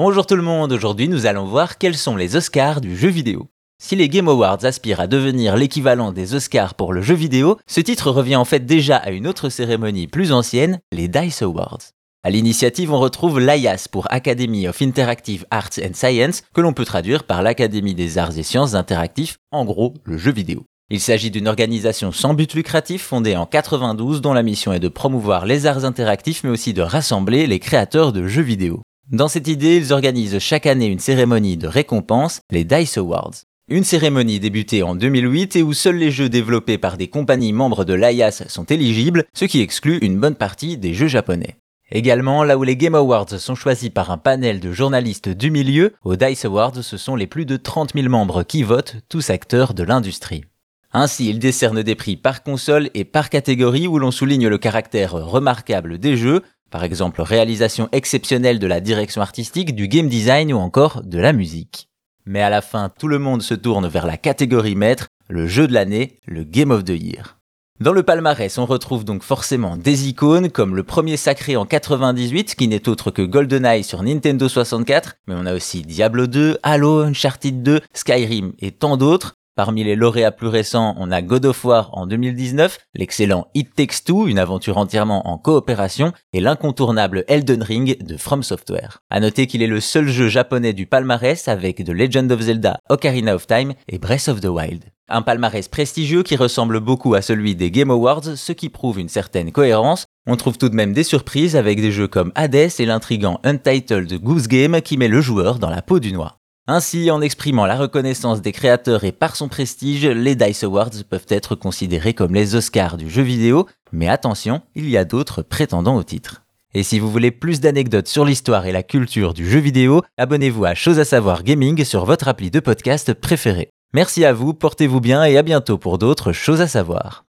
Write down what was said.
Bonjour tout le monde, aujourd'hui nous allons voir quels sont les Oscars du jeu vidéo. Si les Game Awards aspirent à devenir l'équivalent des Oscars pour le jeu vidéo, ce titre revient en fait déjà à une autre cérémonie plus ancienne, les DICE Awards. À l'initiative, on retrouve l'AIAS pour Academy of Interactive Arts and Science, que l'on peut traduire par l'Académie des Arts et Sciences Interactifs, en gros le jeu vidéo. Il s'agit d'une organisation sans but lucratif fondée en 92 dont la mission est de promouvoir les arts interactifs mais aussi de rassembler les créateurs de jeux vidéo. Dans cette idée, ils organisent chaque année une cérémonie de récompense, les DICE Awards. Une cérémonie débutée en 2008 et où seuls les jeux développés par des compagnies membres de l'AIAS sont éligibles, ce qui exclut une bonne partie des jeux japonais. Également, là où les Game Awards sont choisis par un panel de journalistes du milieu, aux DICE Awards, ce sont les plus de 30 000 membres qui votent, tous acteurs de l'industrie. Ainsi, ils décernent des prix par console et par catégorie où l'on souligne le caractère remarquable des jeux, par exemple réalisation exceptionnelle de la direction artistique, du game design ou encore de la musique. Mais à la fin, tout le monde se tourne vers la catégorie maître, le jeu de l'année, le Game of the Year. Dans le palmarès, on retrouve donc forcément des icônes comme le premier sacré en 98 qui n'est autre que GoldenEye sur Nintendo 64, mais on a aussi Diablo 2, Halo, Uncharted 2, Skyrim et tant d'autres. Parmi les lauréats plus récents, on a God of War en 2019, l'excellent It Takes Two, une aventure entièrement en coopération, et l'incontournable Elden Ring de From Software. À noter qu'il est le seul jeu japonais du palmarès avec The Legend of Zelda, Ocarina of Time et Breath of the Wild. Un palmarès prestigieux qui ressemble beaucoup à celui des Game Awards, ce qui prouve une certaine cohérence. On trouve tout de même des surprises avec des jeux comme Hades et l'intrigant Untitled Goose Game qui met le joueur dans la peau du noir. Ainsi, en exprimant la reconnaissance des créateurs et par son prestige, les DICE Awards peuvent être considérés comme les Oscars du jeu vidéo, mais attention, il y a d'autres prétendants au titre. Et si vous voulez plus d'anecdotes sur l'histoire et la culture du jeu vidéo, abonnez-vous à Chose à savoir Gaming sur votre appli de podcast préféré. Merci à vous, portez-vous bien et à bientôt pour d'autres choses à savoir.